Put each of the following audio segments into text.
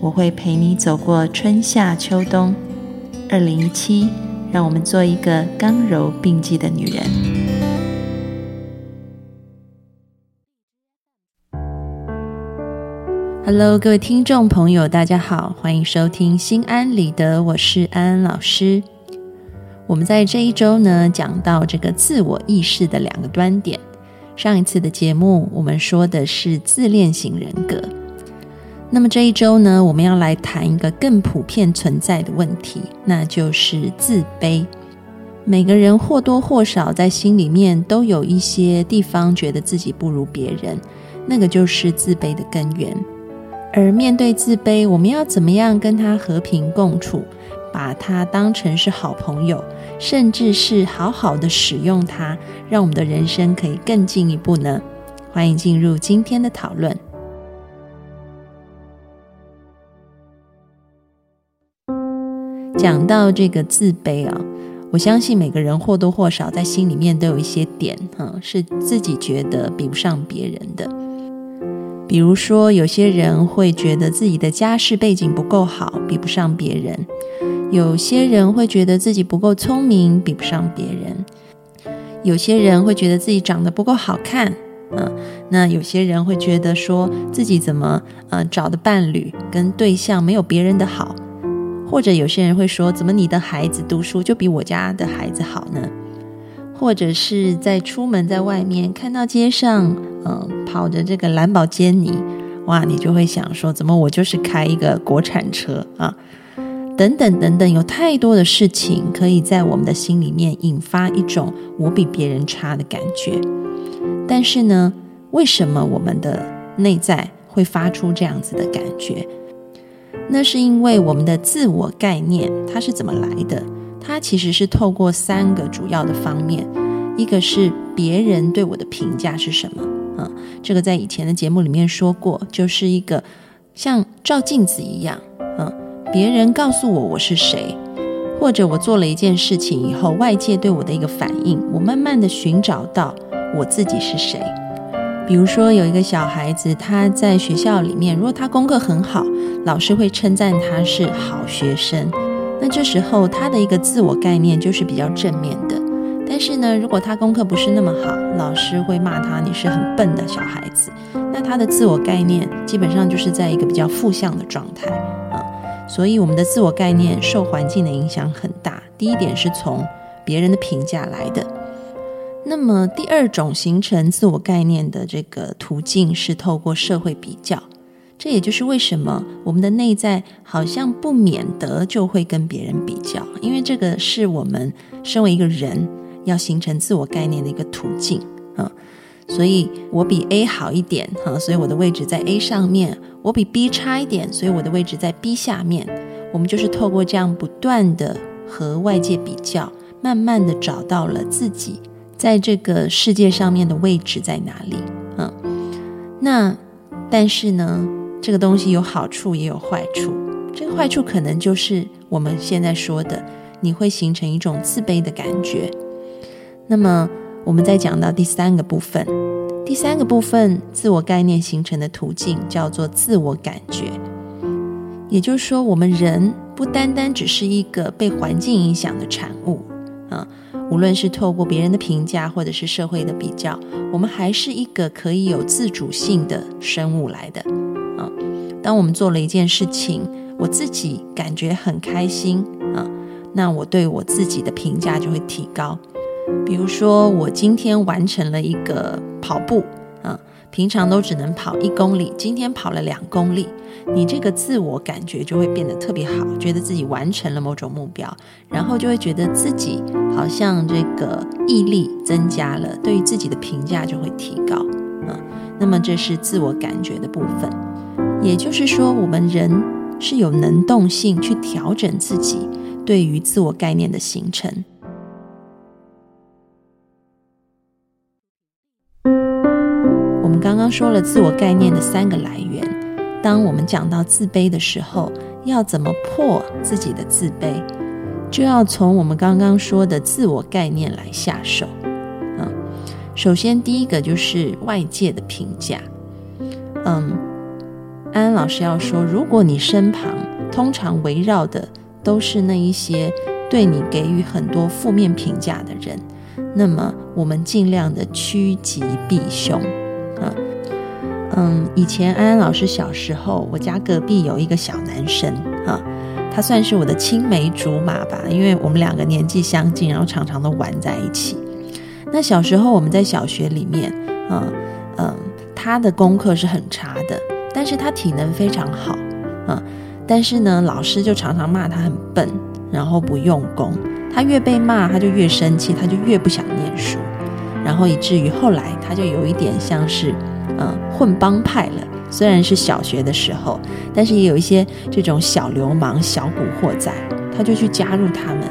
我会陪你走过春夏秋冬。二零一七，让我们做一个刚柔并济的女人。Hello，各位听众朋友，大家好，欢迎收听《心安理得》，我是安安老师。我们在这一周呢，讲到这个自我意识的两个端点。上一次的节目，我们说的是自恋型人格。那么这一周呢，我们要来谈一个更普遍存在的问题，那就是自卑。每个人或多或少在心里面都有一些地方觉得自己不如别人，那个就是自卑的根源。而面对自卑，我们要怎么样跟他和平共处？把它当成是好朋友，甚至是好好的使用它，让我们的人生可以更进一步呢？欢迎进入今天的讨论。讲到这个自卑啊，我相信每个人或多或少在心里面都有一些点，哈，是自己觉得比不上别人的。比如说，有些人会觉得自己的家世背景不够好，比不上别人。有些人会觉得自己不够聪明，比不上别人；有些人会觉得自己长得不够好看，嗯，那有些人会觉得说自己怎么呃找的伴侣跟对象没有别人的好，或者有些人会说怎么你的孩子读书就比我家的孩子好呢？或者是在出门在外面看到街上嗯跑着这个兰博基尼，哇，你就会想说怎么我就是开一个国产车啊？等等等等，有太多的事情可以在我们的心里面引发一种我比别人差的感觉。但是呢，为什么我们的内在会发出这样子的感觉？那是因为我们的自我概念它是怎么来的？它其实是透过三个主要的方面，一个是别人对我的评价是什么？啊，这个在以前的节目里面说过，就是一个像照镜子一样，嗯。别人告诉我我是谁，或者我做了一件事情以后，外界对我的一个反应，我慢慢的寻找到我自己是谁。比如说，有一个小孩子，他在学校里面，如果他功课很好，老师会称赞他是好学生，那这时候他的一个自我概念就是比较正面的。但是呢，如果他功课不是那么好，老师会骂他你是很笨的小孩子，那他的自我概念基本上就是在一个比较负向的状态啊。所以，我们的自我概念受环境的影响很大。第一点是从别人的评价来的。那么，第二种形成自我概念的这个途径是透过社会比较。这也就是为什么我们的内在好像不免得就会跟别人比较，因为这个是我们身为一个人要形成自我概念的一个途径啊。所以我比 A 好一点哈，所以我的位置在 A 上面。我比 B 差一点，所以我的位置在 B 下面。我们就是透过这样不断的和外界比较，慢慢的找到了自己在这个世界上面的位置在哪里。嗯，那但是呢，这个东西有好处也有坏处。这个坏处可能就是我们现在说的，你会形成一种自卑的感觉。那么，我们再讲到第三个部分。第三个部分，自我概念形成的途径叫做自我感觉。也就是说，我们人不单单只是一个被环境影响的产物啊，无论是透过别人的评价，或者是社会的比较，我们还是一个可以有自主性的生物来的啊。当我们做了一件事情，我自己感觉很开心啊，那我对我自己的评价就会提高。比如说，我今天完成了一个跑步，平常都只能跑一公里，今天跑了两公里，你这个自我感觉就会变得特别好，觉得自己完成了某种目标，然后就会觉得自己好像这个毅力增加了，对于自己的评价就会提高，啊，那么这是自我感觉的部分，也就是说，我们人是有能动性去调整自己对于自我概念的形成。刚说了自我概念的三个来源。当我们讲到自卑的时候，要怎么破自己的自卑，就要从我们刚刚说的自我概念来下手。嗯，首先第一个就是外界的评价。嗯。安安老师要说，如果你身旁通常围绕的都是那一些对你给予很多负面评价的人，那么我们尽量的趋吉避凶。嗯，以前安安老师小时候，我家隔壁有一个小男生啊，他算是我的青梅竹马吧，因为我们两个年纪相近，然后常常都玩在一起。那小时候我们在小学里面，嗯嗯，他的功课是很差的。但是他体能非常好，嗯，但是呢，老师就常常骂他很笨，然后不用功。他越被骂，他就越生气，他就越不想念书，然后以至于后来他就有一点像是，嗯，混帮派了。虽然是小学的时候，但是也有一些这种小流氓、小古惑仔，他就去加入他们，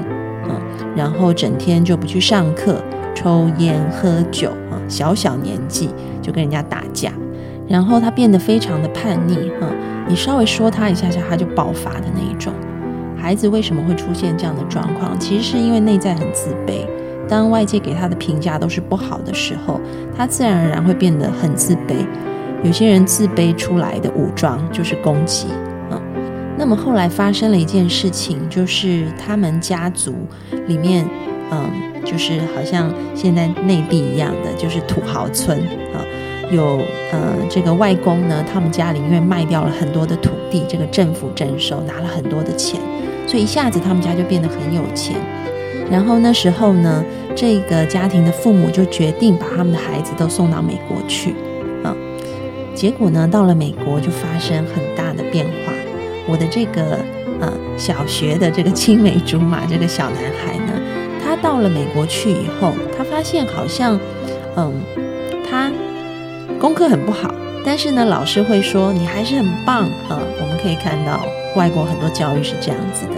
嗯，然后整天就不去上课，抽烟喝酒，啊，小小年纪就跟人家打架。然后他变得非常的叛逆，哈，你稍微说他一下下，他就爆发的那一种。孩子为什么会出现这样的状况？其实是因为内在很自卑。当外界给他的评价都是不好的时候，他自然而然会变得很自卑。有些人自卑出来的武装就是攻击，嗯。那么后来发生了一件事情，就是他们家族里面，嗯，就是好像现在内地一样的，就是土豪村，啊。有呃，这个外公呢，他们家里因为卖掉了很多的土地，这个政府征收拿了很多的钱，所以一下子他们家就变得很有钱。然后那时候呢，这个家庭的父母就决定把他们的孩子都送到美国去啊。结果呢，到了美国就发生很大的变化。我的这个呃小学的这个青梅竹马这个小男孩呢，他到了美国去以后，他发现好像嗯他。功课很不好，但是呢，老师会说你还是很棒啊。我们可以看到外国很多教育是这样子的，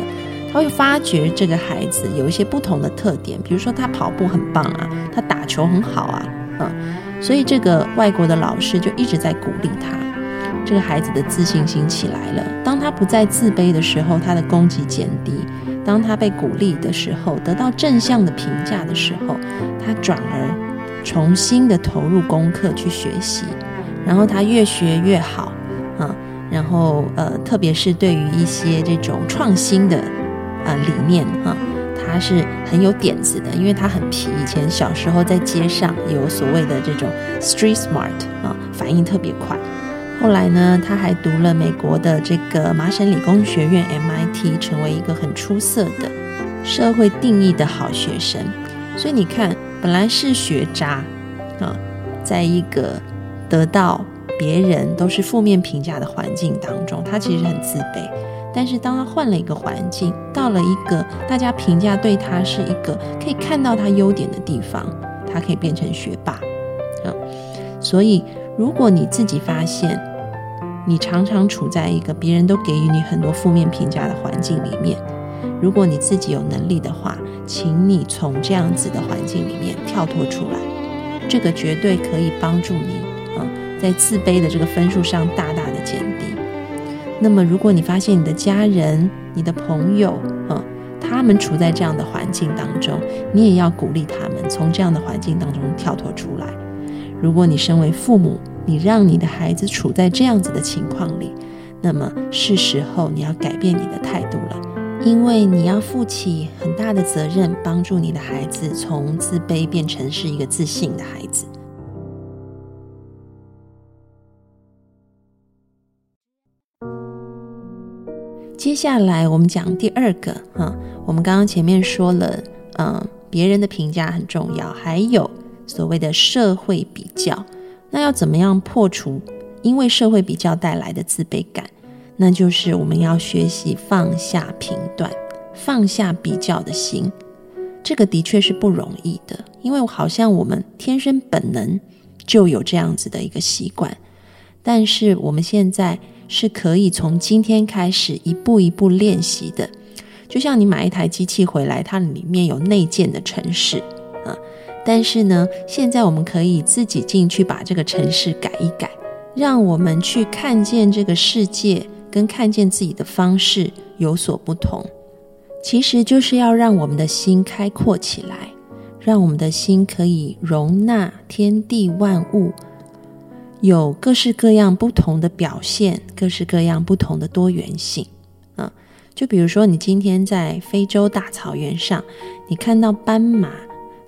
他会发觉这个孩子有一些不同的特点，比如说他跑步很棒啊，他打球很好啊，嗯，所以这个外国的老师就一直在鼓励他，这个孩子的自信心起来了。当他不再自卑的时候，他的攻击减低；当他被鼓励的时候，得到正向的评价的时候，他转而。重新的投入功课去学习，然后他越学越好，啊，然后呃，特别是对于一些这种创新的啊理念啊，他是很有点子的，因为他很皮。以前小时候在街上有所谓的这种 street smart 啊，反应特别快。后来呢，他还读了美国的这个麻省理工学院 MIT，成为一个很出色的社会定义的好学生。所以你看。本来是学渣，啊，在一个得到别人都是负面评价的环境当中，他其实很自卑。但是当他换了一个环境，到了一个大家评价对他是一个可以看到他优点的地方，他可以变成学霸，啊。所以，如果你自己发现你常常处在一个别人都给予你很多负面评价的环境里面，如果你自己有能力的话，请你从这样子的环境里面跳脱出来，这个绝对可以帮助你啊，在自卑的这个分数上大大的减低。那么，如果你发现你的家人、你的朋友啊，他们处在这样的环境当中，你也要鼓励他们从这样的环境当中跳脱出来。如果你身为父母，你让你的孩子处在这样子的情况里，那么是时候你要改变你的态度了。因为你要负起很大的责任，帮助你的孩子从自卑变成是一个自信的孩子。接下来我们讲第二个哈，我们刚刚前面说了，嗯，别人的评价很重要，还有所谓的社会比较，那要怎么样破除因为社会比较带来的自卑感？那就是我们要学习放下评断，放下比较的心，这个的确是不容易的，因为好像我们天生本能就有这样子的一个习惯。但是我们现在是可以从今天开始一步一步练习的。就像你买一台机器回来，它里面有内建的城市啊，但是呢，现在我们可以自己进去把这个城市改一改，让我们去看见这个世界跟看见自己的方式有所不同。其实就是要让我们的心开阔起来，让我们的心可以容纳天地万物，有各式各样不同的表现，各式各样不同的多元性。啊，就比如说你今天在非洲大草原上，你看到斑马，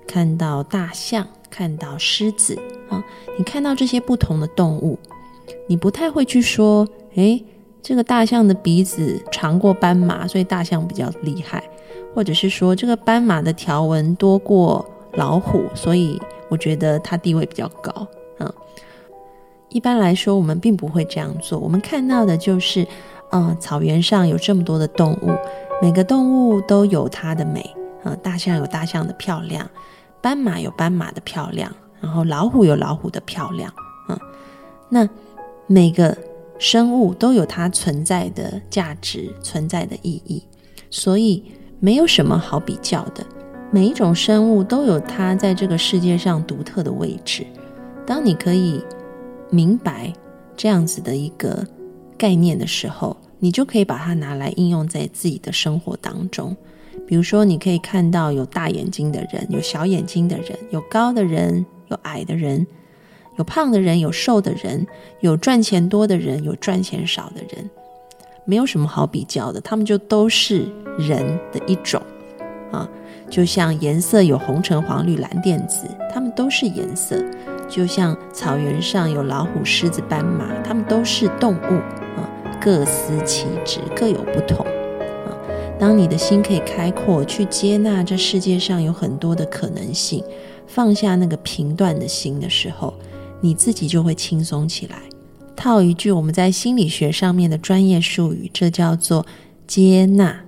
看到大象，看到狮子，啊，你看到这些不同的动物，你不太会去说，诶。这个大象的鼻子长过斑马，所以大象比较厉害；或者是说，这个斑马的条纹多过老虎，所以我觉得它地位比较高。嗯，一般来说，我们并不会这样做。我们看到的就是，嗯，草原上有这么多的动物，每个动物都有它的美。嗯，大象有大象的漂亮，斑马有斑马的漂亮，然后老虎有老虎的漂亮。嗯，那每个。生物都有它存在的价值、存在的意义，所以没有什么好比较的。每一种生物都有它在这个世界上独特的位置。当你可以明白这样子的一个概念的时候，你就可以把它拿来应用在自己的生活当中。比如说，你可以看到有大眼睛的人，有小眼睛的人，有高的人，有矮的人。有胖的人，有瘦的人，有赚钱多的人，有赚钱少的人，没有什么好比较的，他们就都是人的一种啊。就像颜色有红橙黄绿蓝靛紫，他们都是颜色；就像草原上有老虎、狮子、斑马，它们都是动物啊，各司其职，各有不同啊。当你的心可以开阔，去接纳这世界上有很多的可能性，放下那个评断的心的时候。你自己就会轻松起来。套一句我们在心理学上面的专业术语，这叫做接纳。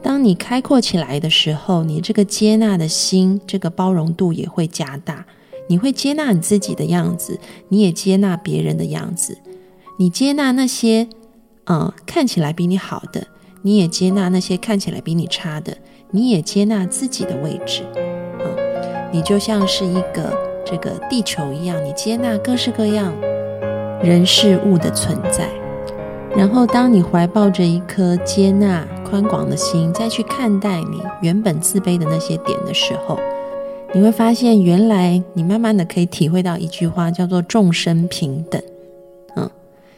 当你开阔起来的时候，你这个接纳的心，这个包容度也会加大。你会接纳你自己的样子，你也接纳别人的样子。你接纳那些嗯看起来比你好的，你也接纳那些看起来比你差的，你也接纳自己的位置。嗯，你就像是一个。这个地球一样，你接纳各式各样人事物的存在，然后当你怀抱着一颗接纳宽广的心，再去看待你原本自卑的那些点的时候，你会发现，原来你慢慢的可以体会到一句话，叫做众生平等。嗯，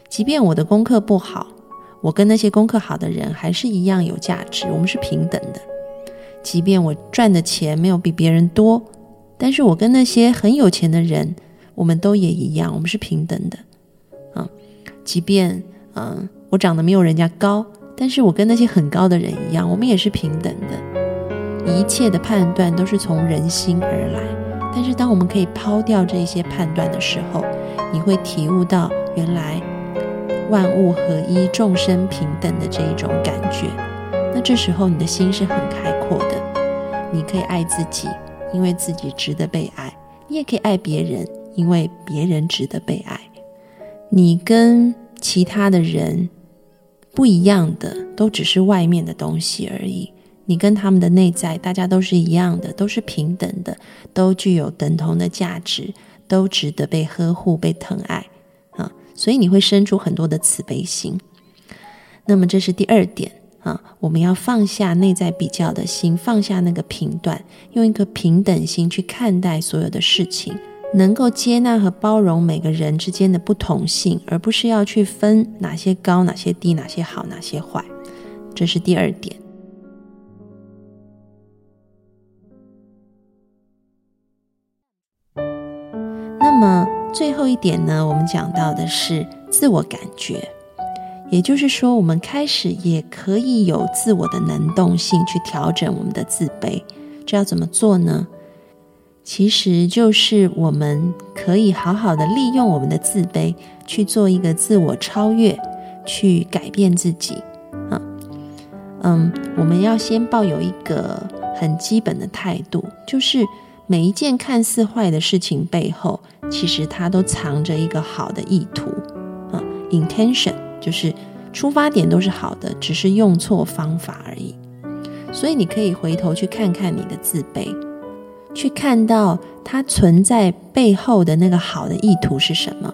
即便我的功课不好，我跟那些功课好的人还是一样有价值，我们是平等的。即便我赚的钱没有比别人多。但是我跟那些很有钱的人，我们都也一样，我们是平等的，嗯，即便嗯我长得没有人家高，但是我跟那些很高的人一样，我们也是平等的。一切的判断都是从人心而来，但是当我们可以抛掉这些判断的时候，你会体悟到原来万物合一、众生平等的这一种感觉。那这时候你的心是很开阔的，你可以爱自己。因为自己值得被爱，你也可以爱别人，因为别人值得被爱。你跟其他的人不一样的，都只是外面的东西而已。你跟他们的内在，大家都是一样的，都是平等的，都具有等同的价值，都值得被呵护、被疼爱啊！所以你会生出很多的慈悲心。那么，这是第二点。啊，我们要放下内在比较的心，放下那个评断，用一颗平等心去看待所有的事情，能够接纳和包容每个人之间的不同性，而不是要去分哪些高、哪些低、哪些好、哪些坏。这是第二点。那么最后一点呢？我们讲到的是自我感觉。也就是说，我们开始也可以有自我的能动性去调整我们的自卑。这要怎么做呢？其实就是我们可以好好的利用我们的自卑去做一个自我超越，去改变自己。啊，嗯，我们要先抱有一个很基本的态度，就是每一件看似坏的事情背后，其实它都藏着一个好的意图。啊，intention。就是出发点都是好的，只是用错方法而已。所以你可以回头去看看你的自卑，去看到它存在背后的那个好的意图是什么。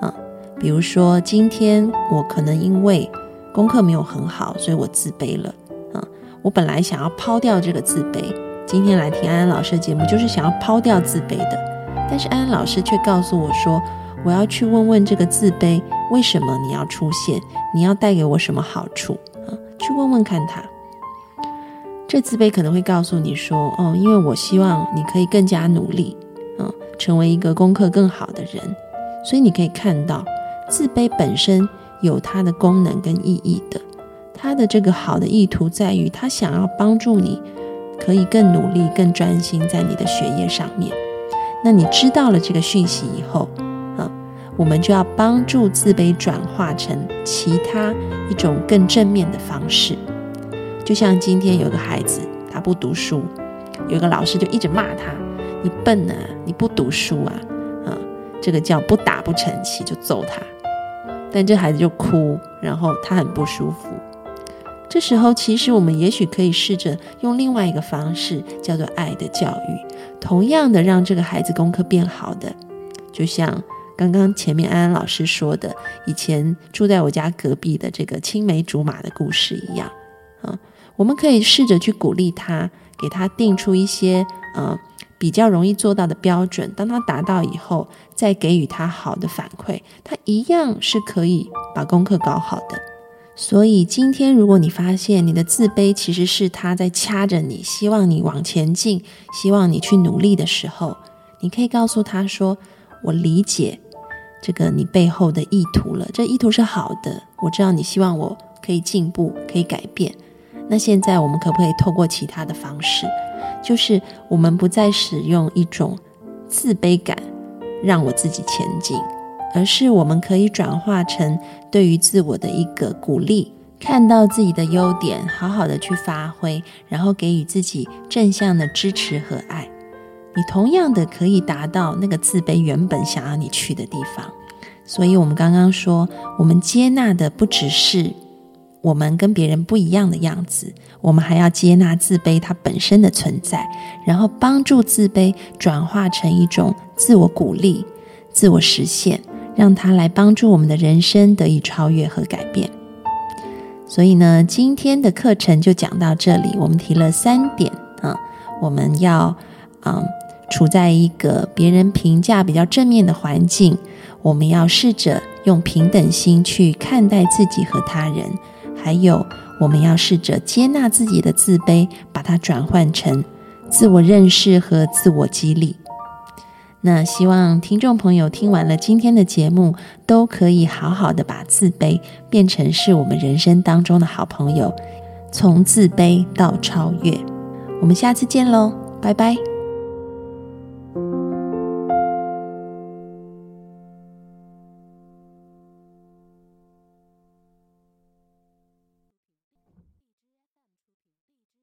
啊，比如说今天我可能因为功课没有很好，所以我自卑了。啊，我本来想要抛掉这个自卑，今天来听安安老师的节目，就是想要抛掉自卑的。但是安安老师却告诉我说，我要去问问这个自卑，为什么你要出现？你要带给我什么好处？啊，去问问看他。这自卑可能会告诉你说：“哦，因为我希望你可以更加努力，嗯，成为一个功课更好的人。所以你可以看到，自卑本身有它的功能跟意义的。它的这个好的意图在于，他想要帮助你，可以更努力、更专心在你的学业上面。那你知道了这个讯息以后，啊，我们就要帮助自卑转化成其他一种更正面的方式。”就像今天有个孩子，他不读书，有个老师就一直骂他：“你笨啊，你不读书啊，啊，这个叫不打不成器，就揍他。”但这孩子就哭，然后他很不舒服。这时候，其实我们也许可以试着用另外一个方式，叫做爱的教育，同样的让这个孩子功课变好的。就像刚刚前面安安老师说的，以前住在我家隔壁的这个青梅竹马的故事一样，啊。我们可以试着去鼓励他，给他定出一些呃比较容易做到的标准。当他达到以后，再给予他好的反馈，他一样是可以把功课搞好的。所以今天，如果你发现你的自卑其实是他在掐着你，希望你往前进，希望你去努力的时候，你可以告诉他说：“我理解这个你背后的意图了，这意图是好的。我知道你希望我可以进步，可以改变。”那现在我们可不可以透过其他的方式，就是我们不再使用一种自卑感让我自己前进，而是我们可以转化成对于自我的一个鼓励，看到自己的优点，好好的去发挥，然后给予自己正向的支持和爱。你同样的可以达到那个自卑原本想要你去的地方。所以，我们刚刚说，我们接纳的不只是。我们跟别人不一样的样子，我们还要接纳自卑它本身的存在，然后帮助自卑转化成一种自我鼓励、自我实现，让它来帮助我们的人生得以超越和改变。所以呢，今天的课程就讲到这里。我们提了三点啊，我们要嗯处在一个别人评价比较正面的环境，我们要试着用平等心去看待自己和他人。还有，我们要试着接纳自己的自卑，把它转换成自我认识和自我激励。那希望听众朋友听完了今天的节目，都可以好好的把自卑变成是我们人生当中的好朋友，从自卑到超越。我们下次见喽，拜拜。